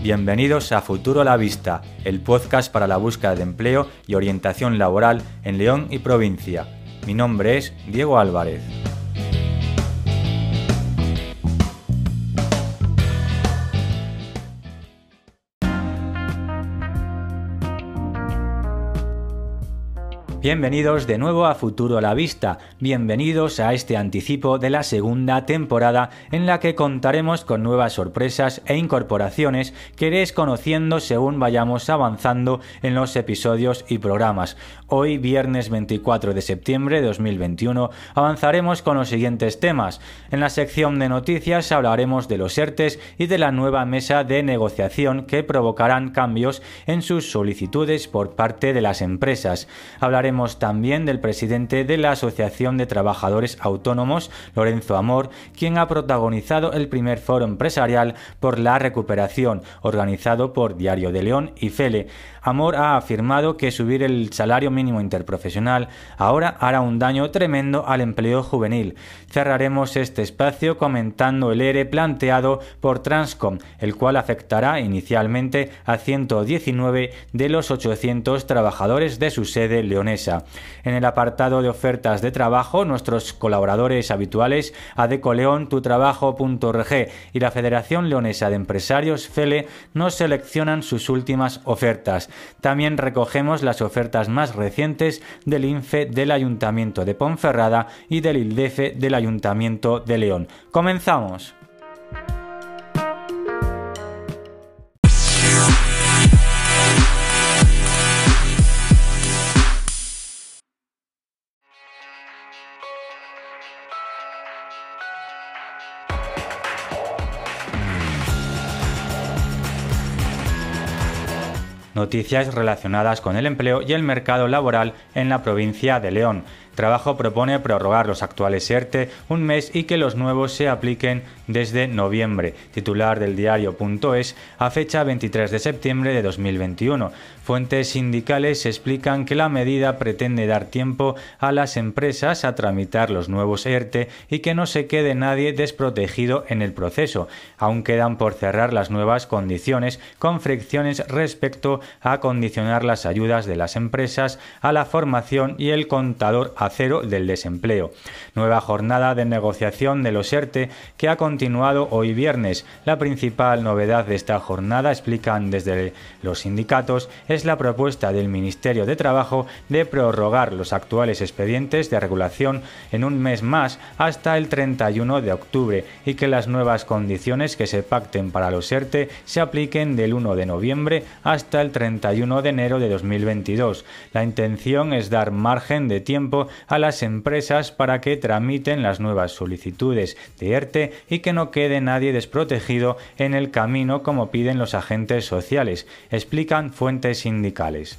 Bienvenidos a Futuro a la Vista, el podcast para la búsqueda de empleo y orientación laboral en León y provincia. Mi nombre es Diego Álvarez. Bienvenidos de nuevo a Futuro a la Vista, bienvenidos a este anticipo de la segunda temporada en la que contaremos con nuevas sorpresas e incorporaciones que iréis conociendo según vayamos avanzando en los episodios y programas. Hoy, viernes 24 de septiembre de 2021, avanzaremos con los siguientes temas. En la sección de noticias hablaremos de los ERTES y de la nueva mesa de negociación que provocarán cambios en sus solicitudes por parte de las empresas. Hablaremos también del presidente de la Asociación de Trabajadores Autónomos, Lorenzo Amor, quien ha protagonizado el primer foro empresarial por la recuperación, organizado por Diario de León y Fele. Amor ha afirmado que subir el salario mínimo interprofesional ahora hará un daño tremendo al empleo juvenil. Cerraremos este espacio comentando el ERE planteado por Transcom, el cual afectará inicialmente a 119 de los 800 trabajadores de su sede leonesa. En el apartado de ofertas de trabajo, nuestros colaboradores habituales, Adecoleón, tutrabajo.org y la Federación Leonesa de Empresarios, FELE, nos seleccionan sus últimas ofertas. También recogemos las ofertas más recientes del INFE del Ayuntamiento de Ponferrada y del ILDEFE del Ayuntamiento de León. ¡Comenzamos! Noticias relacionadas con el empleo y el mercado laboral en la provincia de León. Trabajo propone prorrogar los actuales ERTE un mes y que los nuevos se apliquen desde noviembre. Titular del diario.es a fecha 23 de septiembre de 2021. Fuentes sindicales explican que la medida pretende dar tiempo a las empresas a tramitar los nuevos ERTE y que no se quede nadie desprotegido en el proceso. Aún quedan por cerrar las nuevas condiciones con fricciones respecto a condicionar las ayudas de las empresas a la formación y el contador a cero del desempleo. Nueva jornada de negociación de los ERTE que ha continuado hoy viernes. La principal novedad de esta jornada, explican desde los sindicatos, es la propuesta del Ministerio de Trabajo de prorrogar los actuales expedientes de regulación en un mes más hasta el 31 de octubre y que las nuevas condiciones que se pacten para los ERTE se apliquen del 1 de noviembre hasta el 31 de enero de 2022. La intención es dar margen de tiempo a las empresas para que tramiten las nuevas solicitudes de ERTE y que no quede nadie desprotegido en el camino como piden los agentes sociales, explican fuentes sindicales.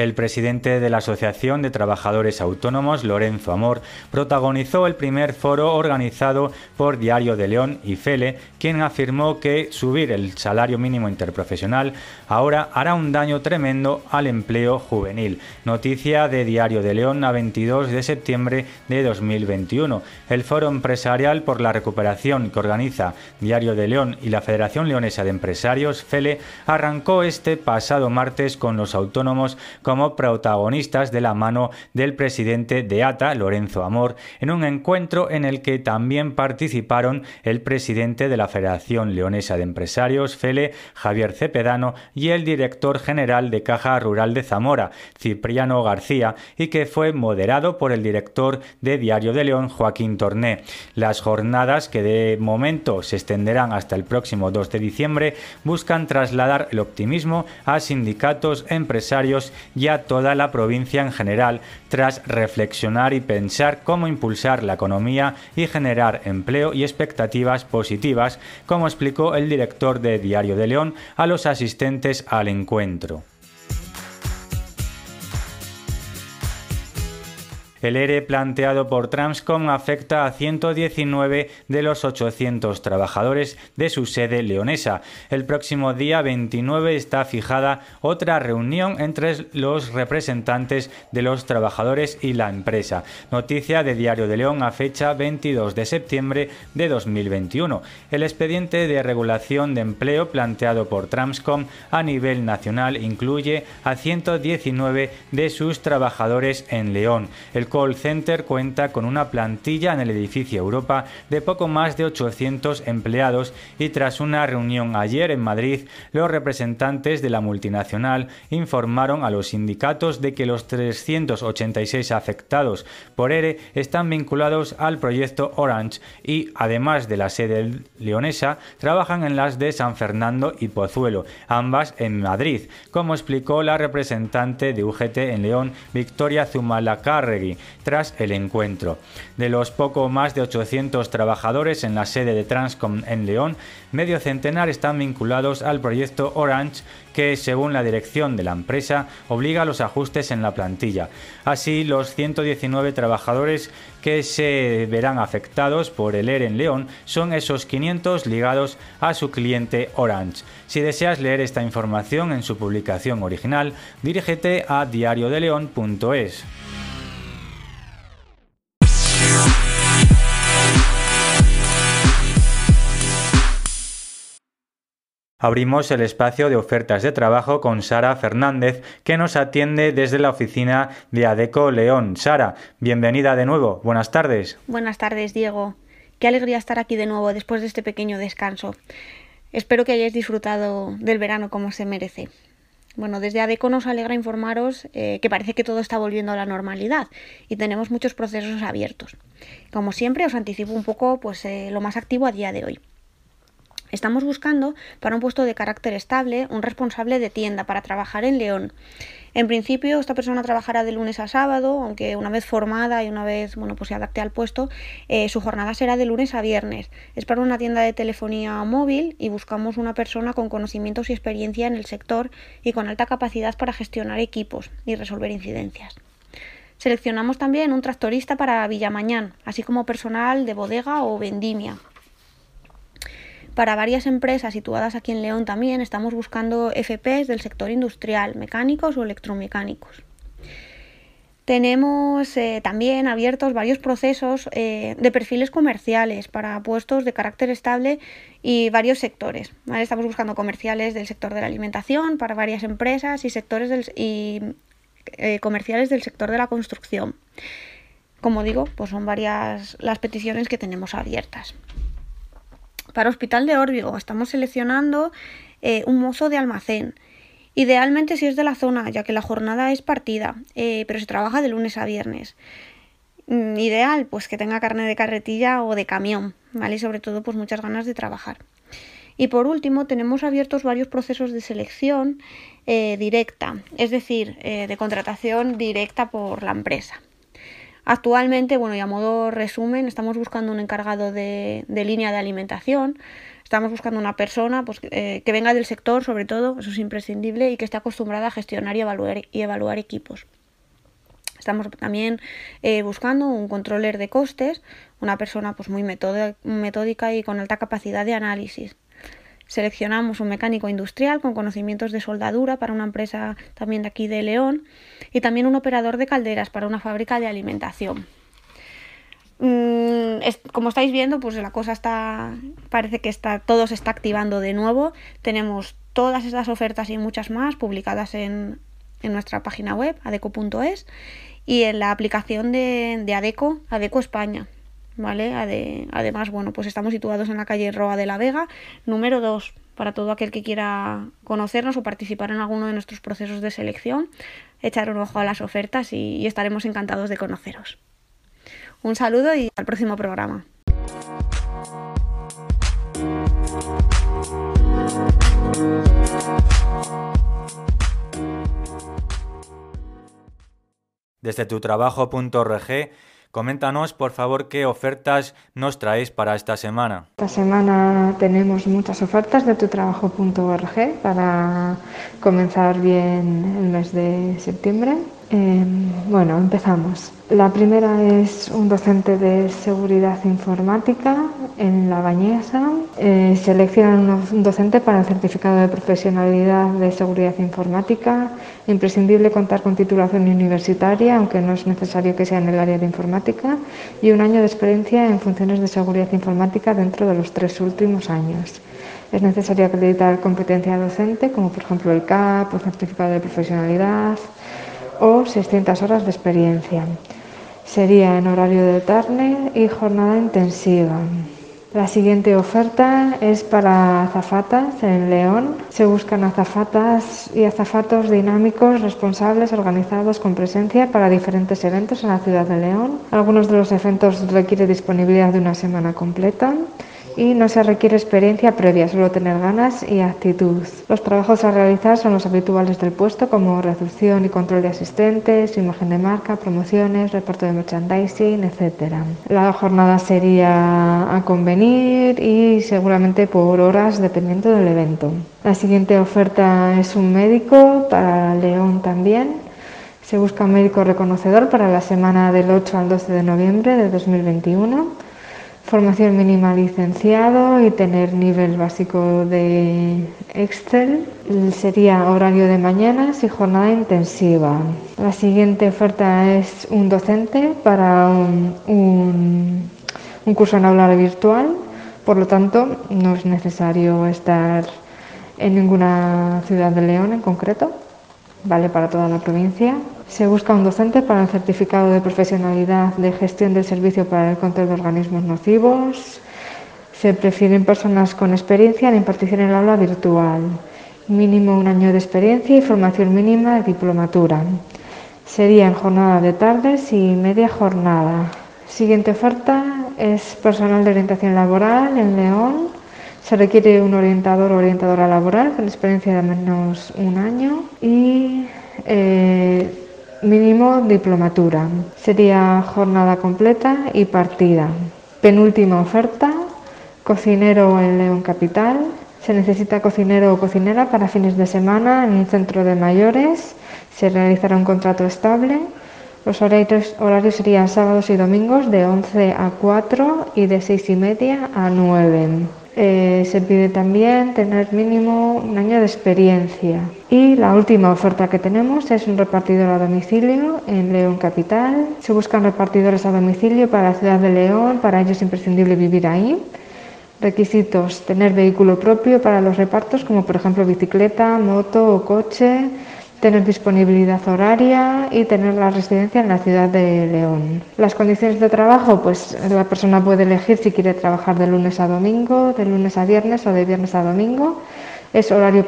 El presidente de la Asociación de Trabajadores Autónomos, Lorenzo Amor, protagonizó el primer foro organizado por Diario de León y Fele, quien afirmó que subir el salario mínimo interprofesional ahora hará un daño tremendo al empleo juvenil. Noticia de Diario de León a 22 de septiembre de 2021. El foro empresarial por la recuperación que organiza Diario de León y la Federación Leonesa de Empresarios, FELE, arrancó este pasado martes con los autónomos como protagonistas de la mano del presidente de ATA, Lorenzo Amor, en un encuentro en el que también participaron el presidente de la Federación Leonesa de Empresarios, FELE, Javier Cepedano, y el director general de Caja Rural de Zamora, Cipriano García, y que fue moderado por el director de Diario de León, Joaquín Torné. Las jornadas, que de momento se extenderán hasta el próximo 2 de diciembre, buscan trasladar el optimismo a sindicatos, empresarios a toda la provincia en general, tras reflexionar y pensar cómo impulsar la economía y generar empleo y expectativas positivas, como explicó el director de Diario de León a los asistentes al encuentro. El ERE planteado por Transcom afecta a 119 de los 800 trabajadores de su sede leonesa. El próximo día 29 está fijada otra reunión entre los representantes de los trabajadores y la empresa. Noticia de Diario de León a fecha 22 de septiembre de 2021. El expediente de regulación de empleo planteado por Transcom a nivel nacional incluye a 119 de sus trabajadores en León. Call center cuenta con una plantilla en el edificio Europa de poco más de 800 empleados y tras una reunión ayer en Madrid, los representantes de la multinacional informaron a los sindicatos de que los 386 afectados por ERE están vinculados al proyecto Orange y, además de la sede leonesa, trabajan en las de San Fernando y Pozuelo, ambas en Madrid, como explicó la representante de UGT en León, Victoria Zumalacárregui, tras el encuentro. De los poco más de 800 trabajadores en la sede de Transcom en León, medio centenar están vinculados al proyecto Orange que, según la dirección de la empresa, obliga a los ajustes en la plantilla. Así, los 119 trabajadores que se verán afectados por el ERE en León son esos 500 ligados a su cliente Orange. Si deseas leer esta información en su publicación original, dirígete a diariodeleón.es. Abrimos el espacio de ofertas de trabajo con Sara Fernández, que nos atiende desde la oficina de Adeco León. Sara, bienvenida de nuevo. Buenas tardes. Buenas tardes, Diego. Qué alegría estar aquí de nuevo después de este pequeño descanso. Espero que hayáis disfrutado del verano como se merece. Bueno, desde ADECO nos alegra informaros eh, que parece que todo está volviendo a la normalidad y tenemos muchos procesos abiertos. Como siempre, os anticipo un poco pues, eh, lo más activo a día de hoy. Estamos buscando para un puesto de carácter estable un responsable de tienda para trabajar en León. En principio, esta persona trabajará de lunes a sábado, aunque una vez formada y una vez bueno, pues se adapte al puesto, eh, su jornada será de lunes a viernes. Es para una tienda de telefonía móvil y buscamos una persona con conocimientos y experiencia en el sector y con alta capacidad para gestionar equipos y resolver incidencias. Seleccionamos también un tractorista para Villamañán, así como personal de bodega o vendimia. Para varias empresas situadas aquí en León también estamos buscando FPs del sector industrial, mecánicos o electromecánicos. Tenemos eh, también abiertos varios procesos eh, de perfiles comerciales para puestos de carácter estable y varios sectores. Estamos buscando comerciales del sector de la alimentación para varias empresas y sectores y, eh, comerciales del sector de la construcción. Como digo, pues son varias las peticiones que tenemos abiertas. Para Hospital de Órbigo estamos seleccionando eh, un mozo de almacén. Idealmente si es de la zona, ya que la jornada es partida, eh, pero se trabaja de lunes a viernes. Mm, ideal, pues que tenga carne de carretilla o de camión, ¿vale? Y sobre todo, pues muchas ganas de trabajar. Y por último, tenemos abiertos varios procesos de selección eh, directa, es decir, de contratación directa por la empresa. Actualmente, bueno, y a modo resumen, estamos buscando un encargado de, línea de alimentación, estamos buscando una persona pues, eh, que venga del sector, sobre todo, eso es imprescindible, y que esté acostumbrada a gestionar y evaluar, y evaluar equipos. Estamos también eh, buscando un controller de costes, una persona pues, muy metódica y con alta capacidad de análisis. Seleccionamos un mecánico industrial con conocimientos de soldadura para una empresa también de aquí de León y también un operador de calderas para una fábrica de alimentación. Mm, como estáis viendo, pues la cosa está, parece que está, todo se está activando de nuevo. Tenemos todas estas ofertas y muchas más publicadas en, nuestra página web, adeco.es, y en la aplicación de, de Adeco, Adeco España. ¿Vale? además, bueno, pues estamos situados en la calle Roa de la Vega, número 2, para todo aquel que quiera conocernos o participar en alguno de nuestros procesos de selección, echar un ojo a las ofertas y estaremos encantados de conoceros. Un saludo y al próximo programa. Desde tu Coméntanos, por favor, qué ofertas nos traéis para esta semana. Esta semana tenemos muchas ofertas de tutrabajo.org para comenzar bien el mes de septiembre. Em, bueno, empezamos. La primera es un docente de seguridad informática en La Bañesa. Eh, seleccionan un docente para el certificado de profesionalidad de seguridad informática. Imprescindible contar con titulación universitaria, aunque no es necesario que sea en el área de informática. Y un año de experiencia en funciones de seguridad informática dentro de los tres últimos años. Es necesario acreditar competencia docente, como por ejemplo el CAP o certificado de profesionalidad o 600 horas de experiencia. Sería en horario de tarde y jornada intensiva. La siguiente oferta es para azafatas en León. Se buscan azafatas y azafatos dinámicos, responsables, organizados con presencia para diferentes eventos en la ciudad de León. Algunos de los eventos requieren disponibilidad de una semana completa y no se requiere experiencia previa, solo tener ganas y actitud. Los trabajos a realizar son los habituales del puesto como recepción y control de asistentes, imagen de marca, promociones, reparto de merchandising, etc. La jornada sería a convenir y seguramente por horas dependiendo del evento. La siguiente oferta es un médico para León también. Se busca un médico reconocedor para la semana del 8 al 12 de noviembre de 2021 formación mínima licenciado y tener nivel básico de Excel. Sería horario de mañanas y jornada intensiva. La siguiente oferta es un docente para un, curso en aula virtual. Por lo tanto, no es necesario estar en ninguna ciudad de León en concreto. Vale para toda la provincia. Se busca un docente para el certificado de profesionalidad de gestión del servicio para el control de organismos nocivos. Se prefieren personas con experiencia en impartición en el aula virtual. Mínimo un año de experiencia y formación mínima de diplomatura. Sería en jornada de tardes y media jornada. Siguiente oferta es personal de orientación laboral en León. Se requiere un orientador o orientadora laboral con experiencia de menos un año y eh, Mínimo diplomatura. Sería jornada completa y partida. Penúltima oferta. Cocinero en León Capital. Se necesita cocinero o cocinera para fines de semana en un centro de mayores. Se realizará un contrato estable. Los horarios, horarios serían sábados y domingos de 11 a 4 y de 6 y media a 9. Eh, se pide también tener mínimo un año de experiencia. Y la última oferta que tenemos es un repartidor a domicilio en León Capital. Se buscan repartidores a domicilio para la ciudad de León, para ello es imprescindible vivir ahí. Requisitos, tener vehículo propio para los repartos, como por ejemplo bicicleta, moto o coche, tener disponibilidad horaria y tener la residencia en la ciudad de León. Las condiciones de trabajo, pues la persona puede elegir si quiere trabajar de lunes a domingo, de lunes a viernes o de viernes a domingo. Es horario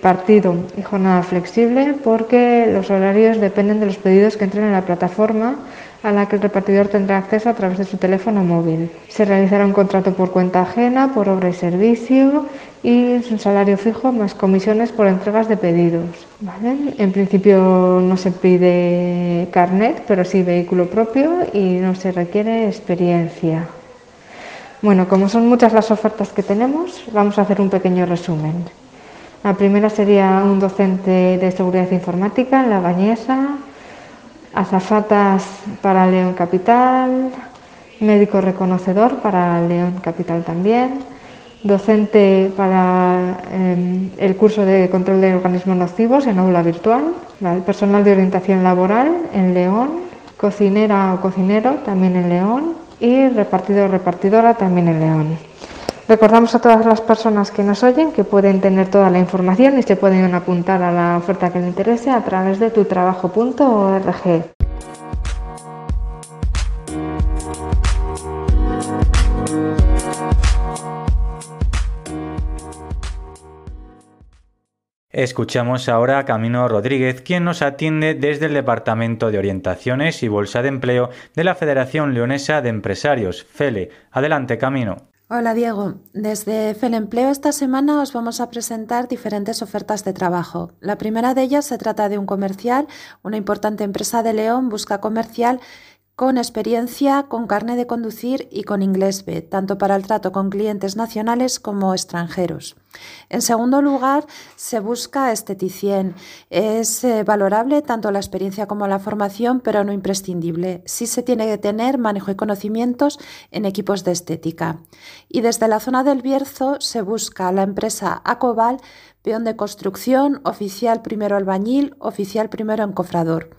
partido y jornada flexible porque los horarios dependen de los pedidos que entren en la plataforma a la que el repartidor tendrá acceso a través de su teléfono móvil. Se realizará un contrato por cuenta ajena, por obra y servicio y un salario fijo más comisiones por entregas de pedidos. En principio no se pide carnet, pero sí vehículo propio y no se requiere experiencia. Bueno, como son muchas las ofertas que tenemos, vamos a hacer un pequeño resumen. La primera sería un docente de seguridad informática en La Bañesa, azafatas para León Capital, médico reconocedor para León Capital también, docente para em, el curso de control de organismos nocivos en aula virtual, personal de orientación laboral en León, cocinera o cocinero también en León y repartidor o repartidora también en León. Recordamos a todas las personas que nos oyen que pueden tener toda la información y se pueden apuntar a la oferta que les interese a través de tutrabajo.org. Escuchamos ahora a Camino Rodríguez, quien nos atiende desde el Departamento de Orientaciones y Bolsa de Empleo de la Federación Leonesa de Empresarios, FELE. Adelante, Camino. Hola Diego, desde Empleo esta semana os vamos a presentar diferentes ofertas de trabajo. La primera de ellas se trata de un comercial, una importante empresa de León busca comercial con experiencia, con carne de conducir y con inglés B, tanto para el trato con clientes nacionales como extranjeros. En segundo lugar, se busca esteticien. Es eh, valorable tanto la experiencia como la formación, pero no imprescindible. Sí se tiene que tener manejo y conocimientos en equipos de estética. Y desde la zona del Bierzo se busca la empresa Acobal peón de construcción, oficial primero albañil, oficial primero encofrador.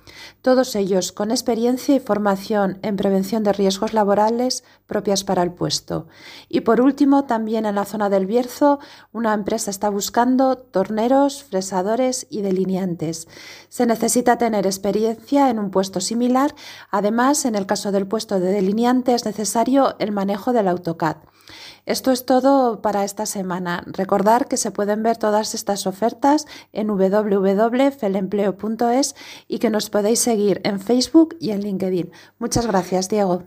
Todos ellos con experiencia y formación en prevención de riesgos laborales propias para el puesto. Y por último, también en la zona del Bierzo, una empresa está buscando torneros, fresadores y delineantes. Se necesita tener experiencia en un puesto similar. Además, en el caso del puesto de delineante es necesario el manejo del AutoCAD. Esto es todo para esta semana. Recordar que se pueden ver todas estas ofertas en www.felempleo.es y que nos podéis seguir en Facebook y en LinkedIn. Muchas gracias, Diego.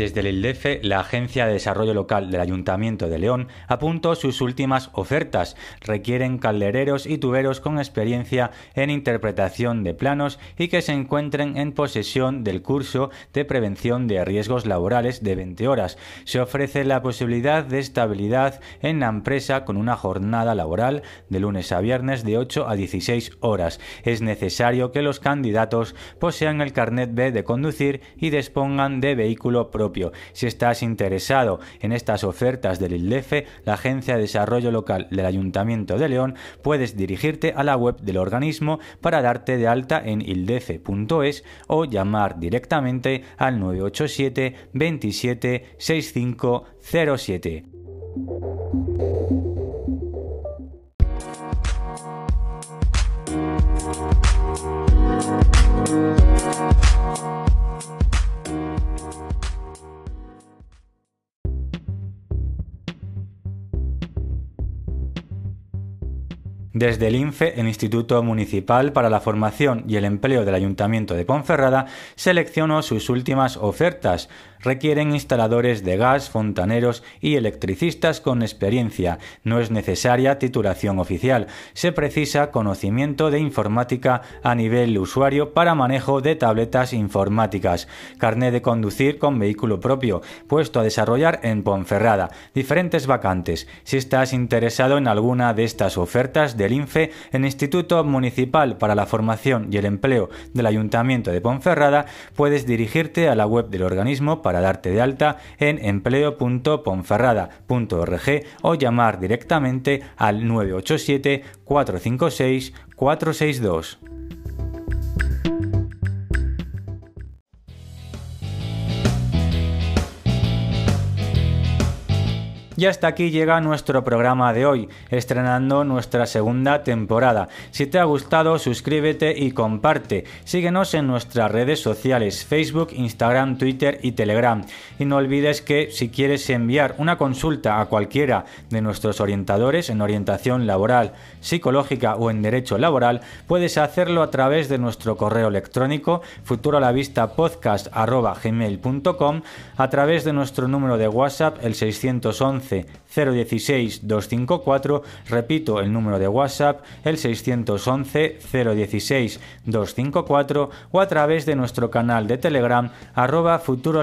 Desde el ILDEFE, la Agencia de Desarrollo Local del Ayuntamiento de León apuntó sus últimas ofertas. Requieren caldereros y tuberos con experiencia en interpretación de planos y que se encuentren en posesión del curso de prevención de riesgos laborales de 20 horas. Se ofrece la posibilidad de estabilidad en la empresa con una jornada laboral de lunes a viernes de 8 a 16 horas. Es necesario que los candidatos posean el carnet B de conducir y dispongan de vehículo propio si estás interesado en estas ofertas del ILDEFE, la Agencia de Desarrollo Local del Ayuntamiento de León, puedes dirigirte a la web del organismo para darte de alta en ildefe.es o llamar directamente al 987 27 6507. Desde el INFE, el Instituto Municipal para la Formación y el Empleo del Ayuntamiento de Ponferrada, seleccionó sus últimas ofertas, requieren instaladores de gas, fontaneros y electricistas con experiencia. No es necesaria titulación oficial. Se precisa conocimiento de informática a nivel usuario para manejo de tabletas informáticas. Carné de conducir con vehículo propio, puesto a desarrollar en Ponferrada. Diferentes vacantes. Si estás interesado en alguna de estas ofertas del INFE, el Instituto Municipal para la Formación y el Empleo del Ayuntamiento de Ponferrada, puedes dirigirte a la web del organismo para darte de alta en empleo.ponferrada.org o llamar directamente al 987 456 462. Y hasta aquí llega nuestro programa de hoy, estrenando nuestra segunda temporada. Si te ha gustado, suscríbete y comparte. Síguenos en nuestras redes sociales, Facebook, Instagram, Twitter y Telegram. Y no olvides que si quieres enviar una consulta a cualquiera de nuestros orientadores en orientación laboral, psicológica o en derecho laboral, puedes hacerlo a través de nuestro correo electrónico futurolavistapodcast.gmail.com a través de nuestro número de WhatsApp el 611 016 254, repito el número de WhatsApp, el 611 016 254 o a través de nuestro canal de Telegram arroba futuro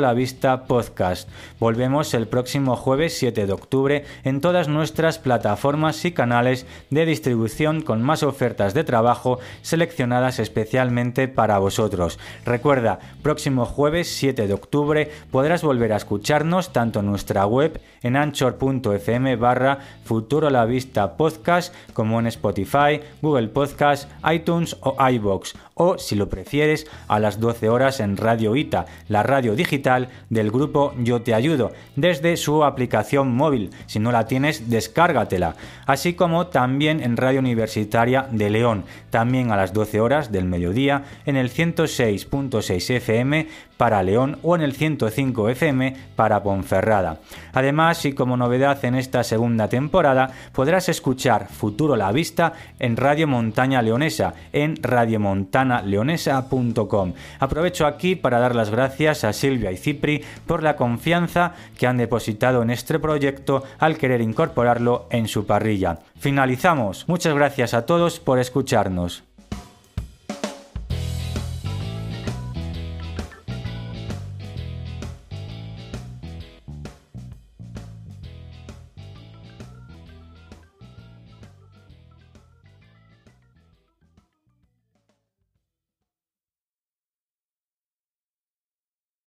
podcast. Volvemos el próximo jueves 7 de octubre en todas nuestras plataformas y canales de distribución con más ofertas de trabajo seleccionadas especialmente para vosotros. Recuerda, próximo jueves 7 de octubre podrás volver a escucharnos tanto en nuestra web en Anchor .fm barra Futuro la Vista Podcast como en Spotify, Google Podcast, iTunes o iBox o si lo prefieres a las 12 horas en Radio ITA, la radio digital del grupo Yo Te Ayudo, desde su aplicación móvil. Si no la tienes, descárgatela. Así como también en Radio Universitaria de León, también a las 12 horas del mediodía en el 106.6 FM para León o en el 105 FM para Ponferrada. Además, y como novedad en esta segunda temporada, podrás escuchar Futuro la Vista en Radio Montaña Leonesa, en Radio Montana lagrana-leonesa.com. Aprovecho aquí para dar las gracias a Silvia y Cipri por la confianza que han depositado en este proyecto al querer incorporarlo en su parrilla. Finalizamos. Muchas gracias a todos por escucharnos.